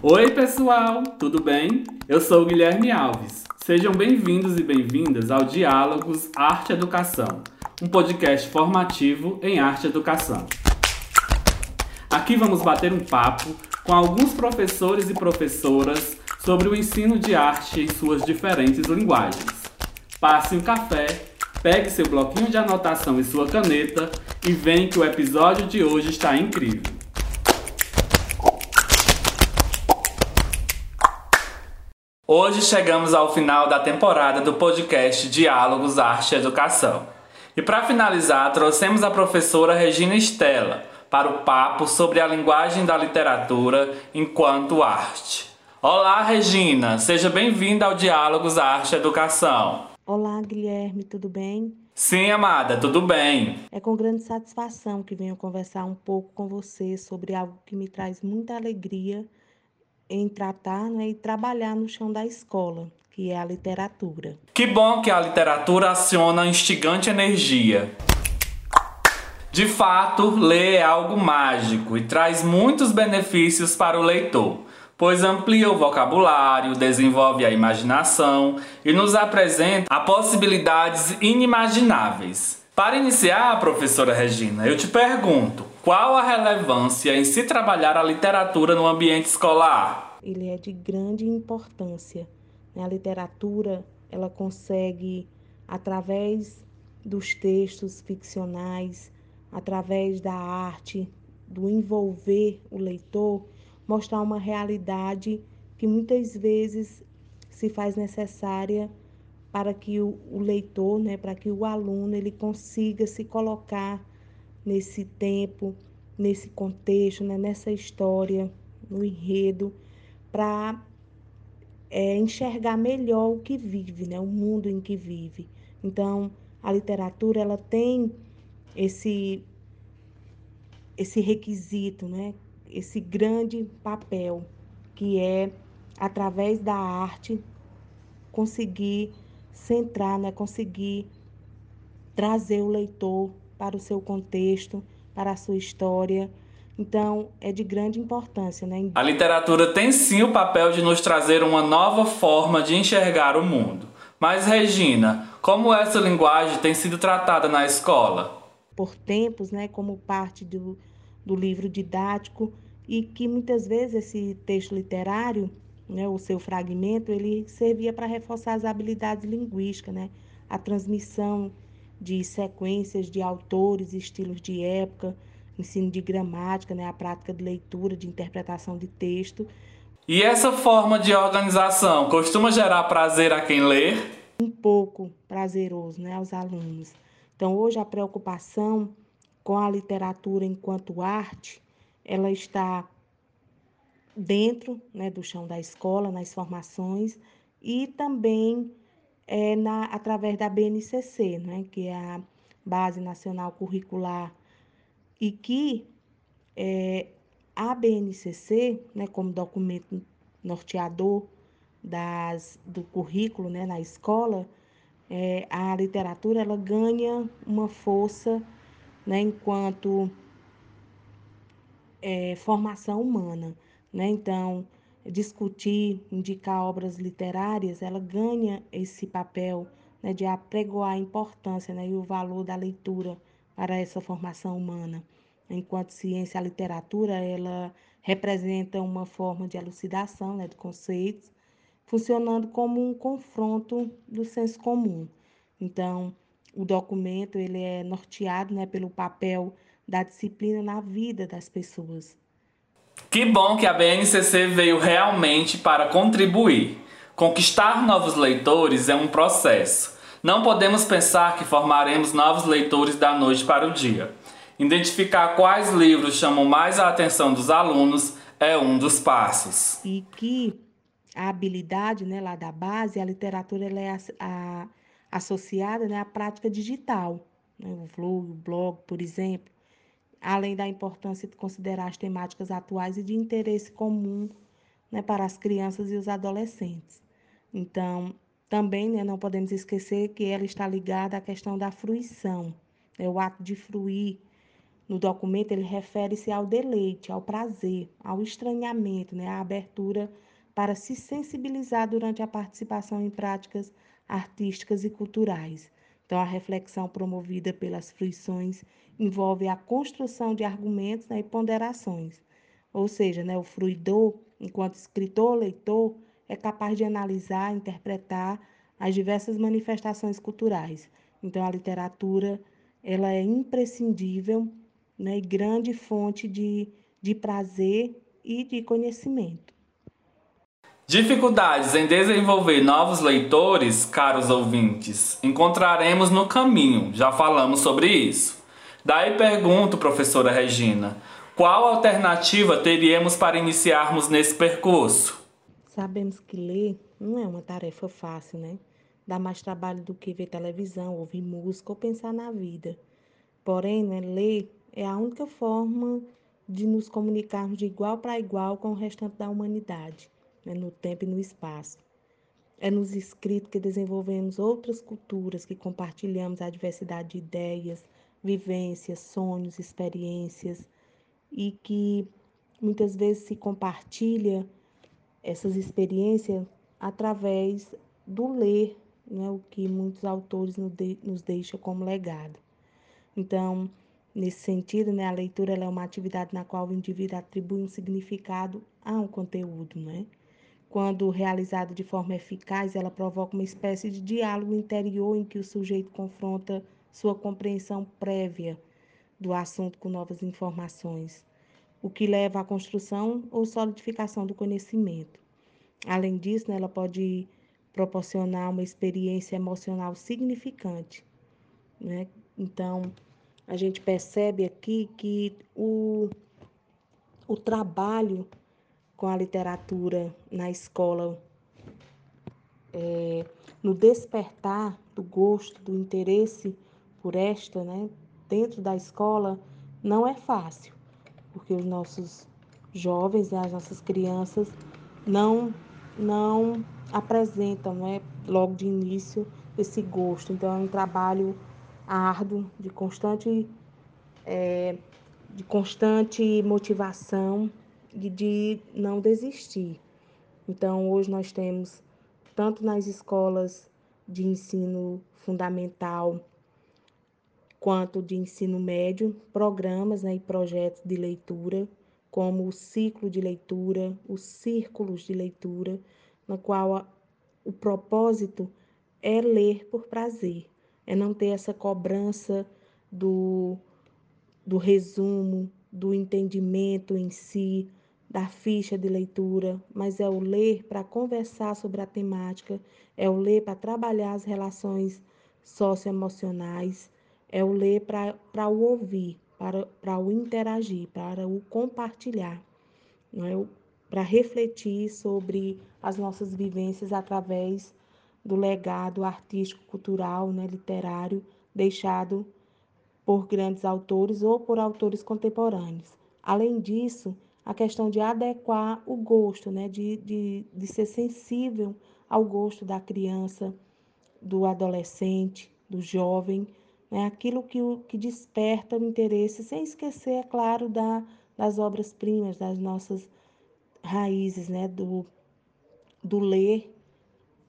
Oi, pessoal, tudo bem? Eu sou Guilherme Alves. Sejam bem-vindos e bem-vindas ao Diálogos Arte Educação, um podcast formativo em arte educação. Aqui vamos bater um papo com alguns professores e professoras sobre o ensino de arte em suas diferentes linguagens. Passe um café, pegue seu bloquinho de anotação e sua caneta e vem que o episódio de hoje está incrível. Hoje chegamos ao final da temporada do podcast Diálogos Arte e Educação. E para finalizar, trouxemos a professora Regina Estela para o papo sobre a linguagem da literatura enquanto arte. Olá, Regina, seja bem-vinda ao Diálogos Arte e Educação. Olá, Guilherme, tudo bem? Sim, amada, tudo bem. É com grande satisfação que venho conversar um pouco com você sobre algo que me traz muita alegria em tratar né, e trabalhar no chão da escola, que é a literatura. Que bom que a literatura aciona instigante energia. De fato, ler é algo mágico e traz muitos benefícios para o leitor, pois amplia o vocabulário, desenvolve a imaginação e nos apresenta a possibilidades inimagináveis. Para iniciar, professora Regina, eu te pergunto: qual a relevância em se trabalhar a literatura no ambiente escolar? Ele é de grande importância. Né? A literatura ela consegue, através dos textos ficcionais, através da arte, do envolver o leitor, mostrar uma realidade que muitas vezes se faz necessária para que o, leitor, né, para que o aluno ele consiga se colocar nesse tempo, nesse contexto, né, nessa história, no enredo, para é, enxergar melhor o que vive, né, o mundo em que vive. Então, a literatura ela tem esse esse requisito, né, esse grande papel que é através da arte conseguir centrar, né, conseguir trazer o leitor para o seu contexto, para a sua história. Então, é de grande importância. Né? A literatura tem sim o papel de nos trazer uma nova forma de enxergar o mundo. Mas, Regina, como essa linguagem tem sido tratada na escola? Por tempos, né, como parte do, do livro didático, e que muitas vezes esse texto literário, né, o seu fragmento, ele servia para reforçar as habilidades linguísticas, né, a transmissão de sequências de autores, estilos de época, ensino de gramática, né, a prática de leitura, de interpretação de texto. E essa forma de organização costuma gerar prazer a quem lê? Um pouco prazeroso né, aos alunos. Então, hoje a preocupação com a literatura enquanto arte, ela está dentro né, do chão da escola, nas formações, e também é, na, através da BNCC, né, que é a Base Nacional Curricular, e que é, a BNCC, né, como documento norteador das, do currículo né, na escola, é, a literatura ela ganha uma força né, enquanto é, formação humana. Né? Então, discutir, indicar obras literárias, ela ganha esse papel né, de apregoar a importância né, e o valor da leitura para essa formação humana. Enquanto ciência, a literatura ela representa uma forma de elucidação né, de conceitos, funcionando como um confronto do senso comum. Então, o documento ele é norteado né, pelo papel da disciplina na vida das pessoas. Que bom que a BNCC veio realmente para contribuir. Conquistar novos leitores é um processo. Não podemos pensar que formaremos novos leitores da noite para o dia. Identificar quais livros chamam mais a atenção dos alunos é um dos passos. E que a habilidade né, lá da base, a literatura ela é a, a, associada né, à prática digital. Né, o o blog, por exemplo além da importância de considerar as temáticas atuais e de interesse comum né, para as crianças e os adolescentes. Então, também né, não podemos esquecer que ela está ligada à questão da fruição, né, o ato de fruir no documento ele refere-se ao deleite, ao prazer, ao estranhamento, né, à abertura para se sensibilizar durante a participação em práticas artísticas e culturais. Então, a reflexão promovida pelas fruições envolve a construção de argumentos né, e ponderações. Ou seja, né, o fruidor, enquanto escritor, leitor, é capaz de analisar, interpretar as diversas manifestações culturais. Então, a literatura ela é imprescindível né, e grande fonte de, de prazer e de conhecimento. Dificuldades em desenvolver novos leitores, caros ouvintes, encontraremos no caminho, já falamos sobre isso. Daí pergunto, professora Regina, qual alternativa teríamos para iniciarmos nesse percurso? Sabemos que ler não é uma tarefa fácil, né? Dá mais trabalho do que ver televisão, ouvir música ou pensar na vida. Porém, né, ler é a única forma de nos comunicarmos de igual para igual com o restante da humanidade né, no tempo e no espaço. É nos escritos que desenvolvemos outras culturas, que compartilhamos a diversidade de ideias, vivências, sonhos, experiências e que muitas vezes se compartilha essas experiências através do ler, né, o que muitos autores nos deixam como legado. Então, nesse sentido, né, a leitura é uma atividade na qual o indivíduo atribui um significado a um conteúdo, né? Quando realizada de forma eficaz, ela provoca uma espécie de diálogo interior em que o sujeito confronta sua compreensão prévia do assunto com novas informações, o que leva à construção ou solidificação do conhecimento. Além disso, né, ela pode proporcionar uma experiência emocional significante. Né? Então, a gente percebe aqui que o, o trabalho com a literatura na escola, é, no despertar do gosto, do interesse por esta, né, dentro da escola, não é fácil, porque os nossos jovens, né, as nossas crianças, não, não apresentam, né, logo de início, esse gosto. Então, é um trabalho árduo, de constante, é, de constante motivação e de não desistir. Então, hoje nós temos, tanto nas escolas de ensino fundamental quanto de ensino médio, programas né, e projetos de leitura, como o ciclo de leitura, os círculos de leitura, no qual a, o propósito é ler por prazer, é não ter essa cobrança do, do resumo, do entendimento em si, da ficha de leitura, mas é o ler para conversar sobre a temática, é o ler para trabalhar as relações socioemocionais, é o ler para o ouvir, para, para o interagir, para o compartilhar, não é? para refletir sobre as nossas vivências através do legado artístico, cultural, né, literário deixado por grandes autores ou por autores contemporâneos. Além disso, a questão de adequar o gosto, né? de, de, de ser sensível ao gosto da criança, do adolescente, do jovem, né? aquilo que, que desperta o interesse, sem esquecer, é claro, da, das obras-primas, das nossas raízes, né? do, do ler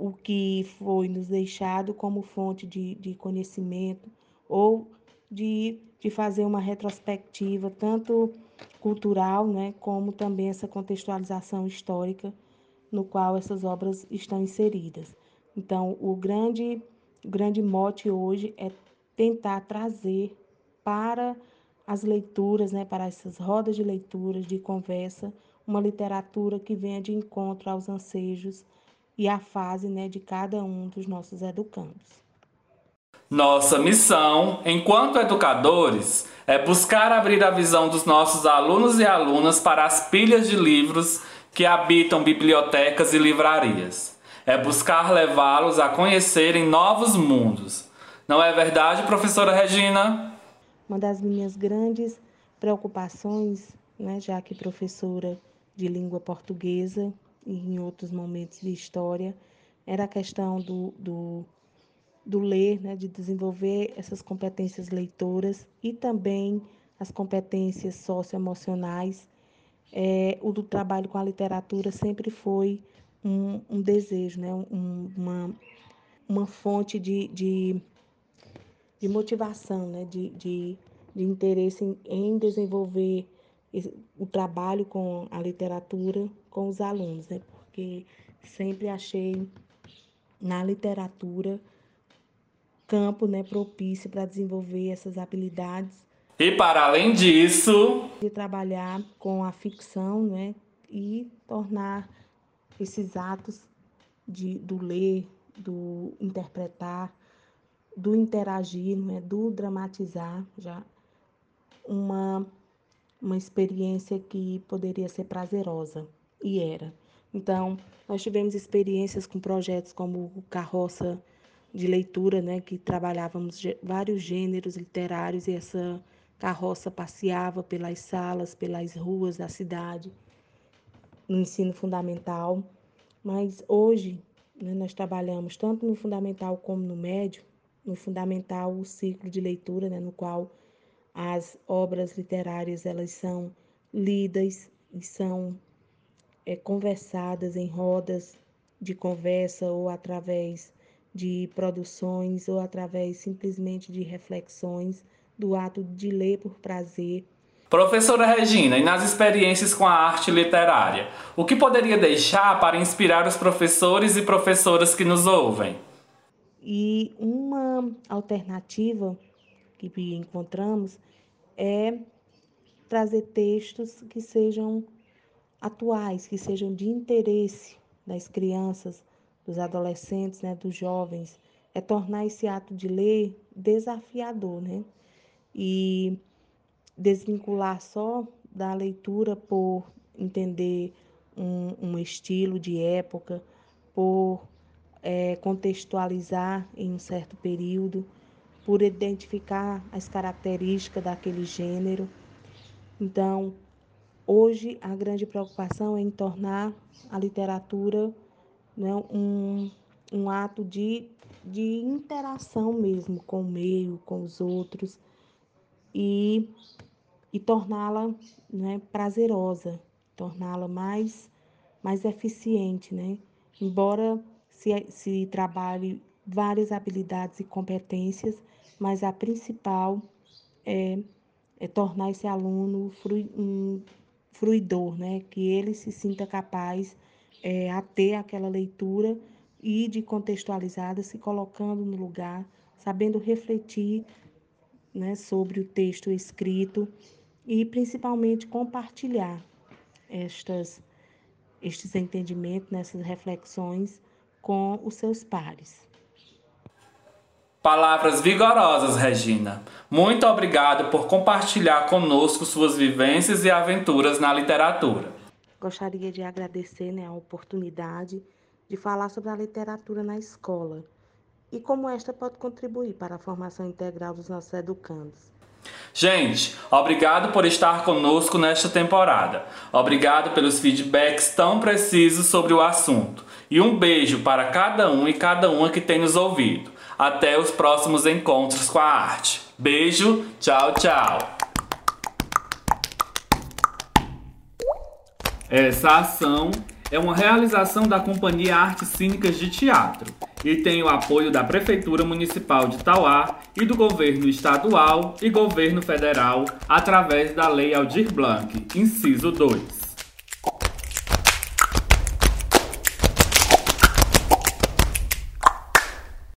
o que foi nos deixado como fonte de, de conhecimento ou de, de fazer uma retrospectiva, tanto cultural, né, como também essa contextualização histórica no qual essas obras estão inseridas. Então, o grande, o grande mote hoje é tentar trazer para as leituras, né, para essas rodas de leituras, de conversa, uma literatura que venha de encontro aos ansejos e à fase né, de cada um dos nossos educandos. Nossa missão, enquanto educadores, é buscar abrir a visão dos nossos alunos e alunas para as pilhas de livros que habitam bibliotecas e livrarias. É buscar levá-los a conhecerem novos mundos. Não é verdade, professora Regina? Uma das minhas grandes preocupações, né, já que professora de língua portuguesa e em outros momentos de história, era a questão do, do do ler, né, de desenvolver essas competências leitoras e também as competências socioemocionais. É, o do trabalho com a literatura sempre foi um, um desejo, né? Um, uma, uma fonte de, de, de motivação, né? de, de, de interesse em, em desenvolver o trabalho com a literatura com os alunos, né? porque sempre achei na literatura campo né, propício para desenvolver essas habilidades. E para além disso, de trabalhar com a ficção né, e tornar esses atos de, do ler, do interpretar, do interagir, né, do dramatizar, já uma, uma experiência que poderia ser prazerosa, e era. Então, nós tivemos experiências com projetos como o Carroça de Leitura, né, que trabalhávamos vários gêneros literários e essa carroça passeava pelas salas, pelas ruas da cidade, no ensino fundamental. Mas hoje, né, nós trabalhamos tanto no fundamental como no médio. No fundamental, o ciclo de leitura, né, no qual as obras literárias elas são lidas e são é, conversadas em rodas de conversa ou através de produções ou através simplesmente de reflexões do ato de ler por prazer. Professora Regina, e nas experiências com a arte literária, o que poderia deixar para inspirar os professores e professoras que nos ouvem? E uma alternativa que encontramos é trazer textos que sejam atuais, que sejam de interesse das crianças, dos adolescentes, né, dos jovens, é tornar esse ato de ler desafiador, né? E desvincular só da leitura por entender um, um estilo de época, por é, contextualizar em um certo período, por identificar as características daquele gênero. Então, Hoje, a grande preocupação é em tornar a literatura né, um, um ato de, de interação mesmo com o meio, com os outros, e, e torná-la né, prazerosa, torná-la mais, mais eficiente. Né? Embora se, se trabalhe várias habilidades e competências, mas a principal é, é tornar esse aluno um, fruidor, né? que ele se sinta capaz é, a ter aquela leitura e de contextualizada, se colocando no lugar, sabendo refletir né, sobre o texto escrito e principalmente compartilhar estas, estes entendimentos, nessas reflexões com os seus pares. Palavras vigorosas, Regina. Muito obrigado por compartilhar conosco suas vivências e aventuras na literatura. Gostaria de agradecer né, a oportunidade de falar sobre a literatura na escola e como esta pode contribuir para a formação integral dos nossos educandos. Gente, obrigado por estar conosco nesta temporada. Obrigado pelos feedbacks tão precisos sobre o assunto. E um beijo para cada um e cada uma que tem nos ouvido. Até os próximos encontros com a arte. Beijo, tchau, tchau. Essa ação é uma realização da Companhia Artes Cínicas de Teatro e tem o apoio da Prefeitura Municipal de Tauá e do Governo Estadual e Governo Federal através da Lei Aldir Blanc, inciso 2.